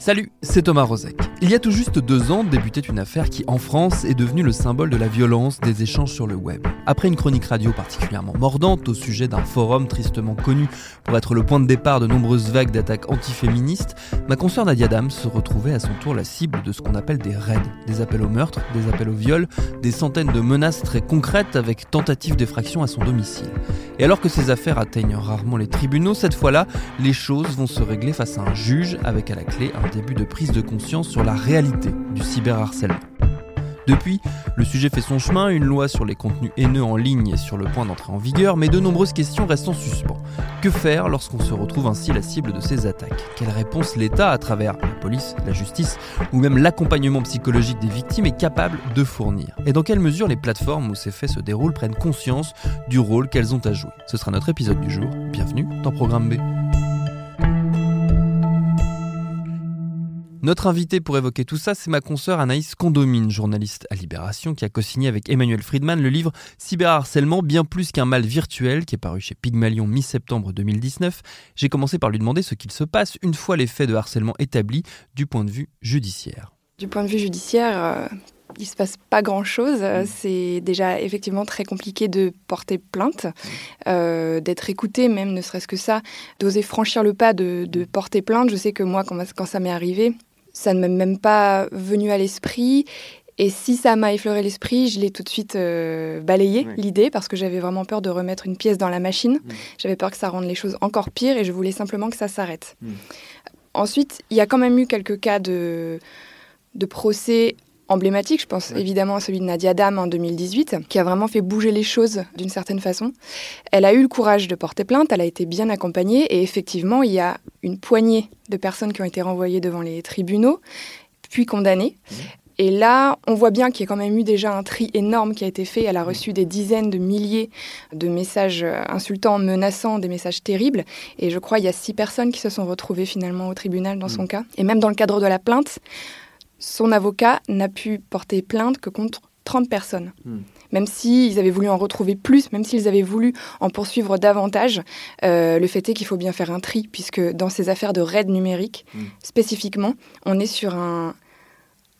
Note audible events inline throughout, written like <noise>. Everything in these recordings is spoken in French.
Salut, c'est Thomas Rozek. Il y a tout juste deux ans débutait une affaire qui, en France, est devenue le symbole de la violence des échanges sur le web. Après une chronique radio particulièrement mordante au sujet d'un forum tristement connu pour être le point de départ de nombreuses vagues d'attaques antiféministes, ma consoeur Nadia Dam se retrouvait à son tour la cible de ce qu'on appelle des raids, des appels au meurtre, des appels au viol, des centaines de menaces très concrètes avec tentative d'effraction à son domicile. Et alors que ces affaires atteignent rarement les tribunaux, cette fois-là, les choses vont se régler face à un juge avec à la clé un début de prise de conscience sur la réalité du cyberharcèlement. Depuis, le sujet fait son chemin, une loi sur les contenus haineux en ligne est sur le point d'entrer en vigueur, mais de nombreuses questions restent en suspens. Que faire lorsqu'on se retrouve ainsi la cible de ces attaques? Quelle réponse l'État, à travers la police, la justice ou même l'accompagnement psychologique des victimes, est capable de fournir? Et dans quelle mesure les plateformes où ces faits se déroulent prennent conscience du rôle qu'elles ont à jouer? Ce sera notre épisode du jour. Bienvenue dans Programme B. Notre invité pour évoquer tout ça, c'est ma consoeur Anaïs Condomine, journaliste à Libération, qui a co-signé avec Emmanuel Friedman le livre Cyberharcèlement, bien plus qu'un mal virtuel, qui est paru chez Pygmalion mi-septembre 2019. J'ai commencé par lui demander ce qu'il se passe une fois les faits de harcèlement établis du point de vue judiciaire. Du point de vue judiciaire, euh, il se passe pas grand-chose. Euh, C'est déjà effectivement très compliqué de porter plainte, euh, d'être écouté, même ne serait-ce que ça, d'oser franchir le pas de, de porter plainte. Je sais que moi, quand, quand ça m'est arrivé, ça ne m'est même pas venu à l'esprit. Et si ça m'a effleuré l'esprit, je l'ai tout de suite euh, balayé, Oui. l'idée, parce que j'avais vraiment peur de remettre une pièce dans la machine. Mm. J'avais peur que ça rende les choses encore pires et je voulais simplement que ça s'arrête. Mm. Ensuite, il y a quand même eu quelques cas de, de procès emblématiques. Je pense évidemment à celui de Nadia Dam en 2018, qui a vraiment fait bouger les choses d'une certaine façon. Elle a eu le courage de porter plainte, elle a été bien accompagnée et effectivement, il y a une poignée de personnes qui ont été renvoyées devant les tribunaux, puis condamnées. Et là, on voit bien qu'il y a quand même eu déjà un tri énorme qui a été fait. Elle a reçu des dizaines de milliers de messages euh, insultants, menaçants, des messages terribles. Et je crois qu'il y a six personnes qui se sont retrouvées finalement au tribunal dans son cas. Et même dans le cadre de la plainte, son avocat n'a pu porter plainte que contre 30 personnes. Mm. Même s'ils avaient voulu en retrouver plus, même s'ils avaient voulu en poursuivre davantage, euh, le fait est qu'il faut bien faire un tri, puisque dans ces affaires de raid numérique, Mm. spécifiquement, on est sur un,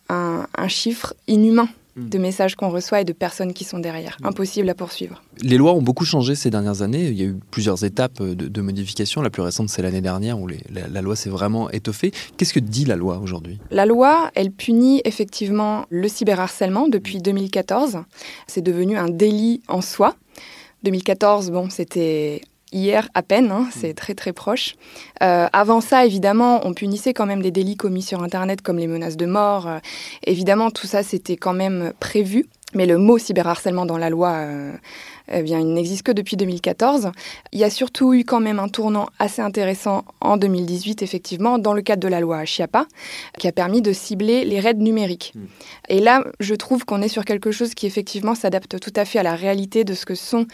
un, un chiffre inhumain. De messages qu'on reçoit et de personnes qui sont derrière. Impossible à poursuivre. Les lois ont beaucoup changé ces dernières années. Il y a eu plusieurs étapes de, de modification. La plus récente, c'est l'année dernière où les- la, la loi s'est vraiment étoffée. Qu'est-ce que dit la loi aujourd'hui? La loi, elle punit effectivement le cyberharcèlement depuis 2014. C'est devenu un délit en soi. 2014, bon, c'était hier à peine, hein, c'est très très proche. Euh, avant ça, évidemment, on punissait quand même des délits commis sur Internet comme les menaces de mort. Euh, évidemment, tout ça, c'était quand même prévu. Mais le mot cyberharcèlement dans la loi, euh, eh bien, il n'existe que depuis 2014. Il y a surtout eu quand même un tournant assez intéressant en 2018, effectivement, dans le cadre de la loi Chiapa, qui a permis de cibler les raids numériques. Mm. Et là, je trouve qu'on est sur quelque chose qui, effectivement, s'adapte tout à fait à la réalité de ce que sont,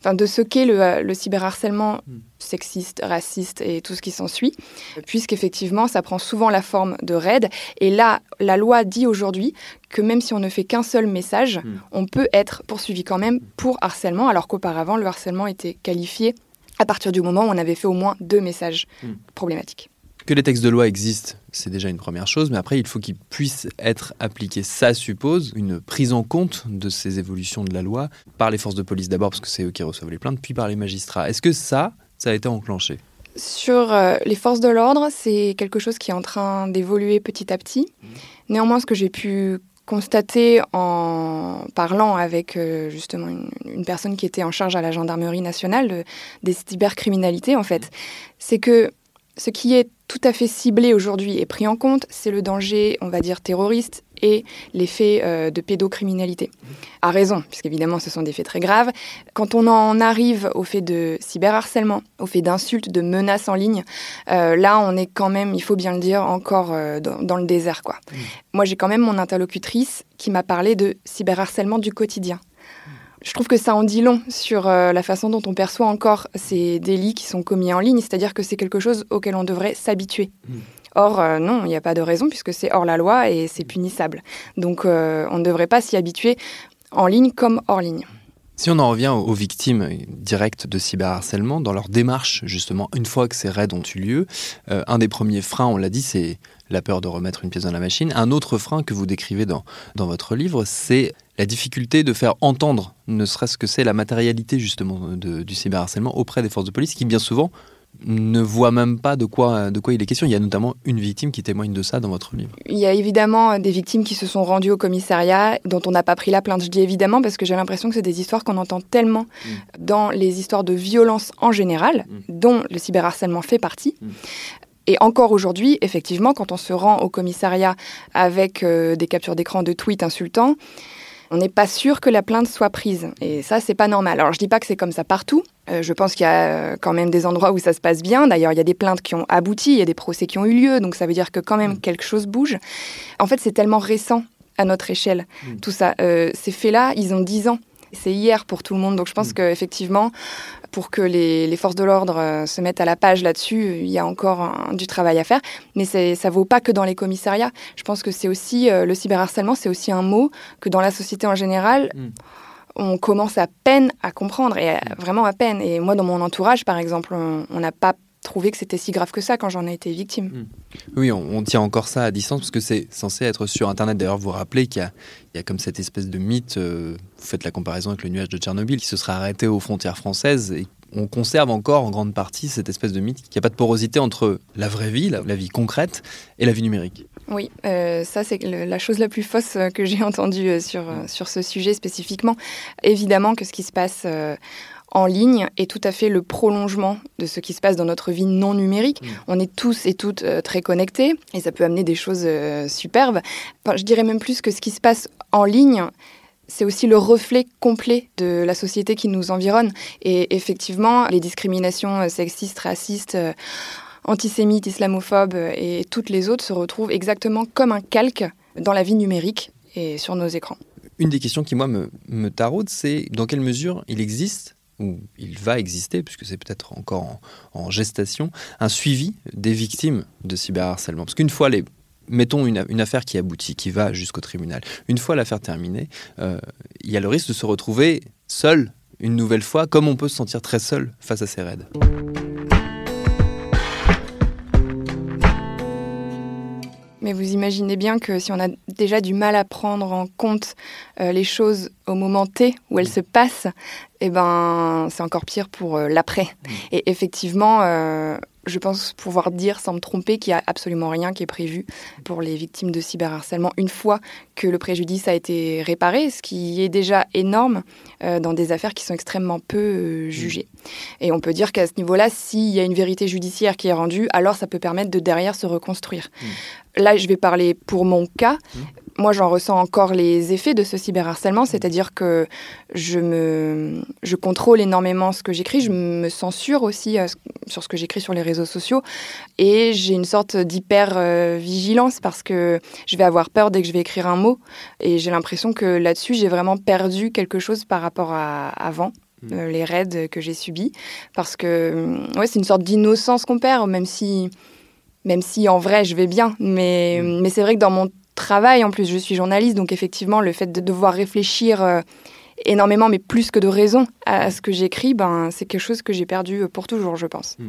enfin, de ce qu'est le, euh, le cyberharcèlement Mm. sexiste, raciste et tout ce qui s'ensuit, puisqu'effectivement, ça prend souvent la forme de raids. Et là, la loi dit aujourd'hui que même si on ne fait qu'un seul message, Mm. on peut être poursuivi quand même pour harcèlement, alors qu'auparavant, le harcèlement était qualifié à partir du moment où on avait fait au moins deux messages problématiques. Que les textes de loi existent, c'est déjà une première chose, mais après, il faut qu'ils puissent être appliqués. Ça suppose une prise en compte de ces évolutions de la loi par les forces de police d'abord, parce que c'est eux qui reçoivent les plaintes, puis par les magistrats. Est-ce que ça, ça a été enclenché? Sur euh, les forces de l'ordre, c'est quelque chose qui est en train d'évoluer petit à petit. Néanmoins, ce que j'ai pu constater en parlant avec euh, justement une, personne qui était en charge à la gendarmerie nationale de- des cybercriminalités, en fait, c'est que Ce qui est tout à fait ciblé aujourd'hui et pris en compte, c'est le danger, on va dire, terroriste et les faits euh, de pédocriminalité. À raison, puisqu'évidemment ce sont des faits très graves. Quand on en arrive au fait de cyberharcèlement, au fait d'insultes, de menaces en ligne, euh, là on est quand même, il faut bien le dire, encore euh, dans, le désert. Quoi. Mmh. Moi j'ai quand même mon interlocutrice qui m'a parlé de cyberharcèlement du quotidien. Je trouve que ça en dit long sur la façon dont on perçoit encore ces délits qui sont commis en ligne, c'est-à-dire que c'est quelque chose auquel on devrait s'habituer. Mmh. Or, euh, non, il n'y a pas de raison puisque c'est hors la loi et c'est punissable. Donc, euh, on ne devrait pas s'y habituer en ligne comme hors ligne. Si on en revient aux victimes directes de cyberharcèlement, dans leur démarche, justement, une fois que ces raids ont eu lieu, euh, un des premiers freins, on l'a dit, c'est la peur de remettre une pièce dans la machine. Un autre frein que vous décrivez dans, dans votre livre, c'est la difficulté de faire entendre, ne serait-ce que c'est la matérialité justement du cyberharcèlement auprès des forces de police, qui bien souvent ne voit même pas de quoi, de quoi il est question. Il y a notamment une victime qui témoigne de ça dans votre livre. Il y a évidemment des victimes qui se sont rendues au commissariat, dont on n'a pas pris la plainte. Je dis évidemment parce que j'ai l'impression que c'est des histoires qu'on entend tellement mm. dans les histoires de violence en général, mm. dont le cyberharcèlement fait partie. Mm. Et encore aujourd'hui, effectivement, quand on se rend au commissariat avec euh, des captures d'écran de tweets insultants, on n'est pas sûr que la plainte soit prise. Et ça, c'est pas normal. Alors, je dis pas que c'est comme ça partout. Euh, je pense qu'il y a euh, quand même des endroits où ça se passe bien. D'ailleurs, il y a des plaintes qui ont abouti, il y a des procès qui ont eu lieu. Donc, ça veut dire que quand même mm. quelque chose bouge. En fait, c'est tellement récent à notre échelle, mm. tout ça. Euh, ces faits-là, ils ont 10 ans. C'est hier pour tout le monde. Donc, je pense mm. qu'effectivement, pour que les, forces de l'ordre euh, se mettent à la page là-dessus, il y a encore du travail à faire. Mais ça vaut pas que dans les commissariats. Je pense que c'est aussi euh, le cyberharcèlement, c'est aussi un mot que dans la société en général. Hmm. On commence à peine à comprendre, et vraiment à peine. Et moi, dans mon entourage, par exemple, on n'a pas trouvé que c'était si grave que ça quand j'en ai été victime. Hmm. Oui, on, tient encore ça à distance parce que c'est censé être sur Internet. D'ailleurs, vous vous rappelez qu'il y, a comme cette espèce de mythe, euh, vous faites la comparaison avec le nuage de Tchernobyl, qui se serait arrêté aux frontières françaises et on conserve encore en grande partie cette espèce de mythe qu'il n'y a pas de porosité entre la vraie vie, la, vie concrète, et la vie numérique. Oui, euh, ça c'est la chose la plus fausse que j'ai <laughs> entendue sur, sur ce sujet spécifiquement. Évidemment que ce qui se passe en ligne est tout à fait le prolongement de ce qui se passe dans notre vie non numérique. Mm. On est tous et toutes euh, très connectés et ça peut amener des choses euh, superbes. je dirais même plus que ce qui se passe en ligne, c'est aussi le reflet complet de la société qui nous environne. Et effectivement, les discriminations euh, sexistes, racistes, antisémites, islamophobes et toutes les autres se retrouvent exactement comme un calque dans la vie numérique et sur nos écrans. Une des questions qui, moi, me, me taraude, c'est dans quelle mesure il existe où il va exister, puisque c'est peut-être encore en, gestation, un suivi des victimes de cyberharcèlement. Parce qu'une fois les... Mettons une, affaire qui aboutit, qui va jusqu'au tribunal. Une fois l'affaire terminée, euh, il y a le risque de se retrouver seul une nouvelle fois, comme on peut se sentir très seul face à ces raids. Mais vous imaginez bien que si on a déjà du mal à prendre en compte euh, les choses au moment T où elles se passent, eh ben, c'est encore pire pour euh, l'après. Mmh. Et effectivement, euh, je pense pouvoir dire sans me tromper qu'il n'y a absolument rien qui est prévu pour les victimes de cyberharcèlement une fois que le préjudice a été réparé, ce qui est déjà énorme dans des affaires qui sont extrêmement peu euh, jugées. Et on peut dire qu'à ce niveau-là, s'il y a une vérité judiciaire qui est rendue, alors ça peut permettre de derrière se reconstruire. Là, je vais parler pour mon cas. Mmh moi, j'en ressens encore les effets de ce cyberharcèlement, c'est-à-dire que je, me, je contrôle énormément ce que j'écris, je me censure aussi euh, sur ce que j'écris sur les réseaux sociaux, et j'ai une sorte d'hyper-vigilance parce que je vais avoir peur dès que je vais écrire un mot, et j'ai l'impression que là-dessus, j'ai vraiment perdu quelque chose par rapport à avant. Mmh. Euh, les raids que j'ai subis parce que ouais, c'est une sorte d'innocence qu'on perd même si même si en vrai je vais bien mais, mmh. mais c'est vrai que dans mon travail. En plus, je suis journaliste, donc effectivement, le fait de devoir réfléchir euh, énormément, mais plus que de raison à, ce que j'écris, ben, c'est quelque chose que j'ai perdu pour toujours, je pense. Hmm.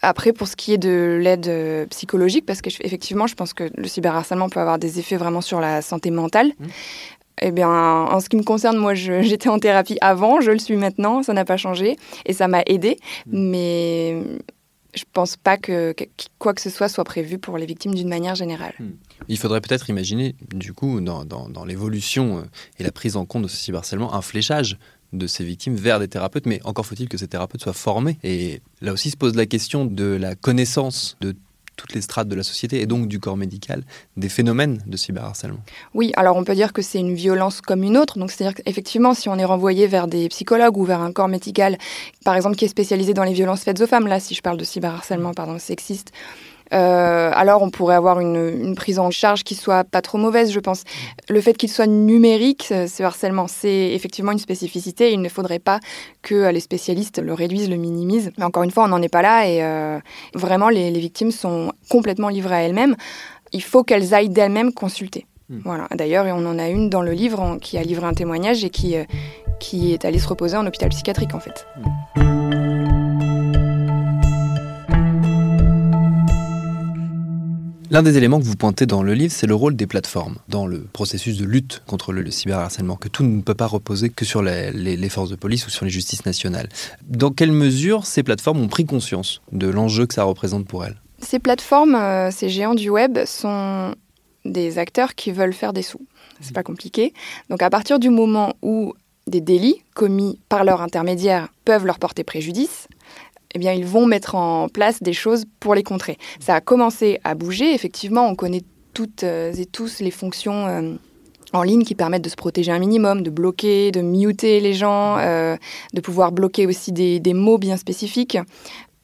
Après, pour ce qui est de l'aide euh, psychologique, parce que effectivement, je pense que le cyberharcèlement peut avoir des effets vraiment sur la santé mentale. Hmm. Eh bien, en ce qui me concerne, moi, <laughs> j'étais en thérapie avant, je le suis maintenant, ça n'a pas changé et ça m'a aidé. Mais je pense pas que, quoi que ce soit soit prévu pour les victimes d'une manière générale. Hmm. Il faudrait peut-être imaginer, du coup, dans, l'évolution euh, et la prise en compte de ce cyberharcèlement, un fléchage de ces victimes vers des thérapeutes, mais encore faut-il que ces thérapeutes soient formés. Et là aussi se pose la question de la connaissance de toutes les strates de la société et donc du corps médical des phénomènes de cyberharcèlement. Oui, alors on peut dire que c'est une violence comme une autre. Donc c'est-à-dire qu'effectivement, si on est renvoyé vers des psychologues ou vers un corps médical, par exemple, qui est spécialisé dans les violences faites aux femmes, là, si je parle de cyberharcèlement, pardon, sexiste, euh, alors on pourrait avoir une, prise en charge qui soit pas trop mauvaise, je pense. Le fait qu'il soit numérique, ce harcèlement, c'est effectivement une spécificité. Il ne faudrait pas que les spécialistes le réduisent, le minimisent. Mais encore une fois, on n'en est pas là et euh, vraiment les, victimes sont complètement livrées à elles-mêmes. Il faut qu'elles aillent d'elles-mêmes consulter. Hmm. Voilà. D'ailleurs, on en a une dans le livre qui a livré un témoignage et qui, euh, qui est allée se reposer en hôpital psychiatrique en fait. Hmm. L'un des éléments que vous pointez dans le livre, c'est le rôle des plateformes dans le processus de lutte contre le, cyberharcèlement, que tout ne peut pas reposer que sur les, forces de police ou sur les justices nationales. Dans quelle mesure ces plateformes ont pris conscience de l'enjeu que ça représente pour elles? Ces plateformes, euh, ces géants du web, sont des acteurs qui veulent faire des sous. C'est pas compliqué. Donc à partir du moment où des délits commis par leur intermédiaire peuvent leur porter préjudice, eh bien, ils vont mettre en place des choses pour les contrer. Ça a commencé à bouger. Effectivement, on connaît toutes euh, et tous les fonctions euh, en ligne qui permettent de se protéger un minimum, de bloquer, de muter les gens, euh, de pouvoir bloquer aussi des, mots bien spécifiques.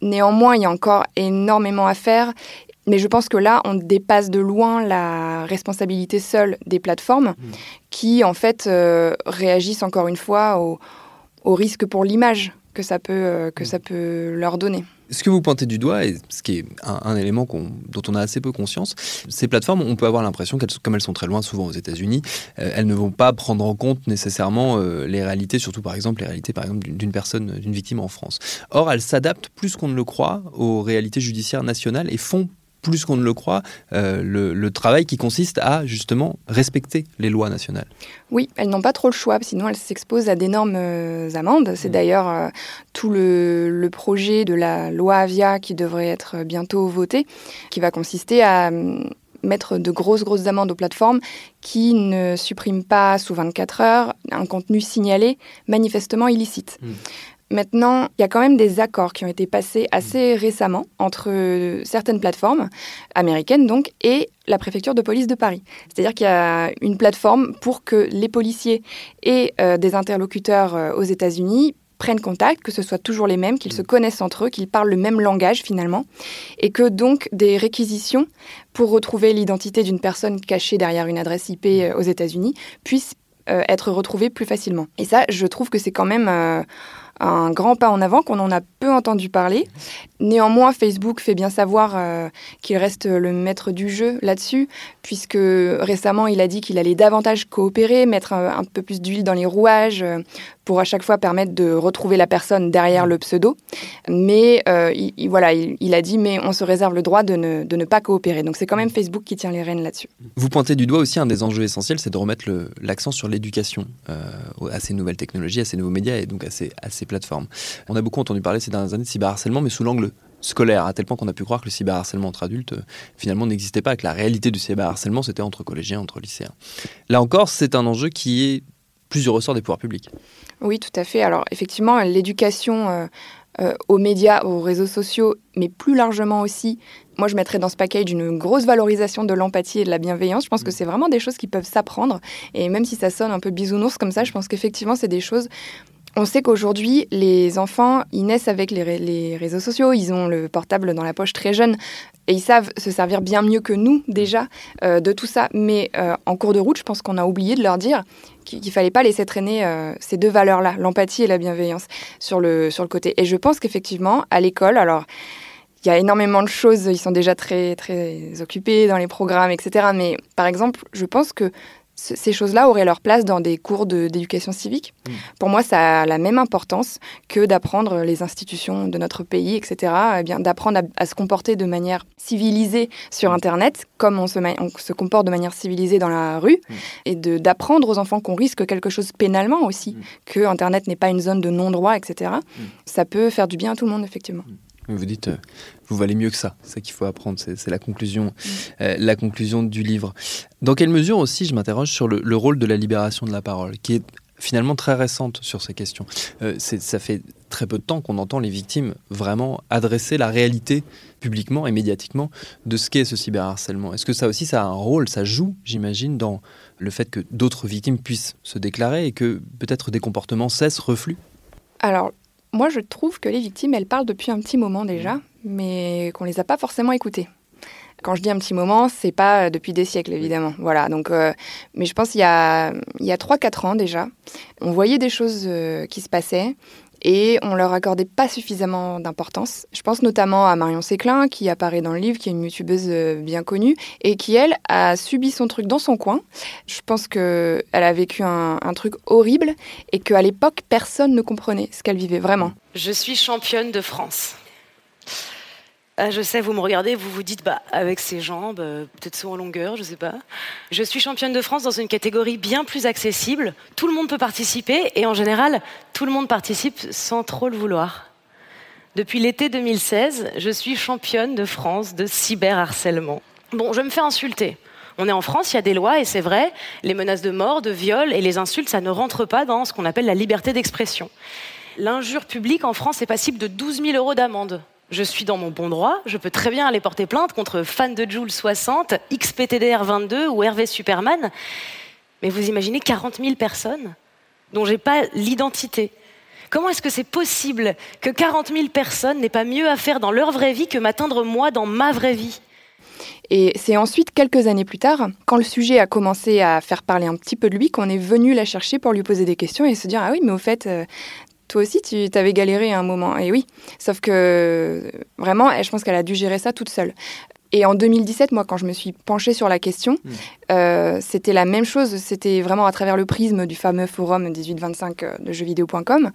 Néanmoins, il y a encore énormément à faire. Mais je pense que là, on dépasse de loin la responsabilité seule des plateformes mmh. qui, en fait, réagissent encore une fois au, au risque pour l'image que ça peut, euh, que mm. ça peut leur donner. Ce que vous pointez du doigt, et ce qui est un, élément dont on a assez peu conscience, ces plateformes, on peut avoir l'impression qu'elles, comme elles sont très loin, souvent aux États-Unis, euh, elles ne vont pas prendre en compte nécessairement euh, les réalités, surtout par exemple les réalités par exemple d'une personne, d'une victime en France. Or, elles s'adaptent plus qu'on ne le croit aux réalités judiciaires nationales et font plus qu'on ne le croit, euh, le, travail qui consiste à justement respecter les lois nationales. Oui, elles n'ont pas trop le choix, sinon elles s'exposent à d'énormes euh, amendes. C'est mmh. d'ailleurs euh, tout le, projet de la loi Avia qui devrait être bientôt voté, qui va consister à hum, mettre de grosses, grosses amendes aux plateformes qui ne suppriment pas sous 24 heures un contenu signalé manifestement illicite. Mmh. Maintenant, il y a quand même des accords qui ont été passés assez récemment entre certaines plateformes américaines donc et la préfecture de police de Paris. C'est-à-dire qu'il y a une plateforme pour que les policiers et euh, des interlocuteurs euh, aux États-Unis prennent contact, que ce soit toujours les mêmes, qu'ils se connaissent entre eux, qu'ils parlent le même langage finalement, et que donc des réquisitions pour retrouver l'identité d'une personne cachée derrière une adresse IP euh, aux États-Unis puissent être retrouvées plus facilement. Et ça, je trouve que c'est quand même un grand pas en avant qu'on en a peu entendu parler. Néanmoins, Facebook fait bien savoir euh, qu'il reste le maître du jeu là-dessus, puisque récemment, il a dit qu'il allait davantage coopérer, mettre un, peu plus d'huile dans les rouages euh, pour à chaque fois permettre de retrouver la personne derrière le pseudo. Mais euh, il, voilà, il, a dit, mais on se réserve le droit de ne, pas coopérer. Donc c'est quand même Facebook qui tient les rênes là-dessus. Vous pointez du doigt aussi un des enjeux essentiels, c'est de remettre l'accent sur l'éducation à ces nouvelles technologies, à ces nouveaux médias et donc à ces plateformes. On a beaucoup entendu parler ces dernières années de cyberharcèlement, mais sous l'angle scolaire, à tel point qu'on a pu croire que le cyberharcèlement entre adultes euh, finalement n'existait pas, que la réalité du cyberharcèlement c'était entre collégiens, entre lycéens. Là encore, c'est un enjeu qui est plus du ressort des pouvoirs publics. Oui, tout à fait. Alors effectivement, l'éducation euh, euh, aux médias, aux réseaux sociaux, mais plus largement aussi, moi je mettrais dans ce package une grosse valorisation de l'empathie et de la bienveillance. Je pense que mm. c'est vraiment des choses qui peuvent s'apprendre. Et même si ça sonne un peu bisounours comme ça, je pense qu'effectivement c'est des choses on sait qu'aujourd'hui, les enfants, ils naissent avec les, réseaux sociaux, ils ont le portable dans la poche très jeune et ils savent se servir bien mieux que nous déjà euh, de tout ça. Mais euh, en cours de route, je pense qu'on a oublié de leur dire qu'il ne fallait pas laisser traîner euh, ces deux valeurs-là, l'empathie et la bienveillance, sur le, sur le côté. Et je pense qu'effectivement, à l'école, alors il y a énormément de choses, ils sont déjà très, très occupés dans les programmes, etc. Mais par exemple, je pense que ces choses-là auraient leur place dans des cours d'éducation civique. Hmm. Pour moi, ça a la même importance que d'apprendre les institutions de notre pays, etc. Eh bien, d'apprendre à, se comporter de manière civilisée sur hmm. Internet, comme on se, se, comporte de manière civilisée dans la rue, hmm. et d'apprendre aux enfants qu'on risque quelque chose pénalement aussi, que Internet n'est pas une zone de non-droit, etc. Ça peut faire du bien à tout le monde, effectivement. Vous dites, euh, vous valez mieux que ça. C'est ça qu'il faut apprendre. C'est la conclusion, mm. euh, la conclusion du livre. Dans quelle mesure aussi, je m'interroge sur le, rôle de la libération de la parole, qui est finalement très récente sur ces questions. Euh, ça fait très peu de temps qu'on entend les victimes vraiment adresser la réalité publiquement et médiatiquement de ce qu'est ce cyberharcèlement. Est-ce que ça aussi, ça a un rôle, ça joue, j'imagine, dans le fait que d'autres victimes puissent se déclarer et que peut-être des comportements cessent, refluent? Alors, moi, je trouve que les victimes, elles parlent depuis un petit moment déjà, mais qu'on les a pas forcément écoutées. Quand je dis un petit moment, c'est pas depuis des siècles évidemment. Voilà. Donc, euh, mais je pense qu'il y a il y a trois quatre ans déjà, on voyait des choses euh, qui se passaient et on leur accordait pas suffisamment d'importance. Je pense notamment à Marion Séclin qui apparaît dans le livre, qui est une youtubeuse euh, bien connue et qui elle a subi son truc dans son coin. Je pense que elle a vécu un, un truc horrible et qu'à l'époque personne ne comprenait ce qu'elle vivait vraiment. Je suis championne de France. Ah, je sais, vous me regardez, vous vous dites, bah, avec ses jambes, euh, peut-être saut en longueur, je sais pas. Je suis championne de France dans une catégorie bien plus accessible. Tout le monde peut participer et en général, tout le monde participe sans trop le vouloir. Depuis l'été 2016, je suis championne de France de cyberharcèlement. Bon, je me fais insulter. On est en France, il y a des lois et c'est vrai, les menaces de mort, de viol et les insultes, ça ne rentre pas dans ce qu'on appelle la liberté d'expression. L'injure publique en France est passible de 12 000 euros d'amende je suis dans mon bon droit, je peux très bien aller porter plainte contre fan de Joule 60, XPTDR 22 ou Hervé Superman. Mais vous imaginez 40 000 personnes dont j'ai pas l'identité. Comment est-ce que c'est possible que 40 000 personnes n'aient pas mieux à faire dans leur vraie vie que m'atteindre moi dans ma vraie vie? Et c'est ensuite, quelques années plus tard, quand le sujet a commencé à faire parler un petit peu de lui, qu'on est venu la chercher pour lui poser des questions et se dire Ah oui, mais au fait, euh, toi aussi, tu t'avais galéré à un moment. Et oui, sauf que vraiment, je pense qu'elle a dû gérer ça toute seule. Et en 2017, moi, quand je me suis penchée sur la question, hmm. euh, c'était la même chose. C'était vraiment à travers le prisme du fameux forum 1825 euh, de jeuxvideo.com.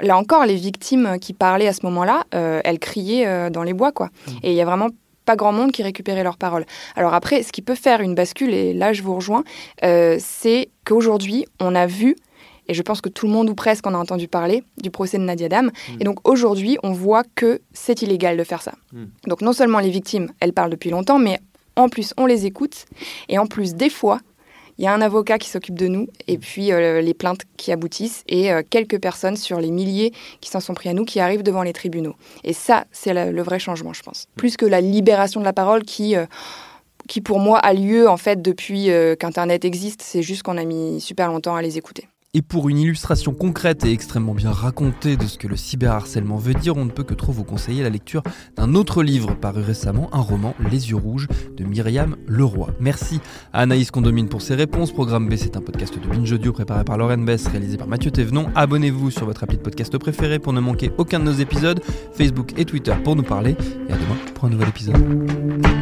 Là encore, les victimes qui parlaient à ce moment-là, euh, elles criaient dans les bois, quoi. Hmm. Et il y a vraiment pas grand monde qui récupérait leurs paroles. Alors après, ce qui peut faire une bascule, et là je vous rejoins, c'est qu'aujourd'hui, on a vu et je pense que tout le monde ou presque en a entendu parler du procès de Nadia Dam. Mm. Et donc aujourd'hui, on voit que c'est illégal de faire ça. Mm. Donc non seulement les victimes, elles parlent depuis longtemps, mais en plus, on les écoute. Et en plus, des fois, il y a un avocat qui s'occupe de nous, et mm. puis euh, les plaintes qui aboutissent, et euh, quelques personnes sur les milliers qui s'en sont pris à nous, qui arrivent devant les tribunaux. Et ça, c'est le, vrai changement, je pense. Plus que la libération de la parole qui... Euh, qui pour moi a lieu en fait depuis qu'Internet existe, c'est juste qu'on a mis super longtemps à les écouter. Et pour une illustration concrète et extrêmement bien racontée de ce que le cyberharcèlement veut dire, on ne peut que trop vous conseiller la lecture d'un autre livre paru récemment, un roman Les yeux rouges de Myriam Leroy. Merci à Anaïs Condomine pour ses réponses. Programme B, c'est un podcast de Binge Audio préparé par Lauren Bess, réalisé par Mathieu Thévenon. Abonnez-vous sur votre appli de podcast préféré pour ne manquer aucun de nos épisodes, Facebook et Twitter pour nous parler. Et à demain pour un nouvel épisode.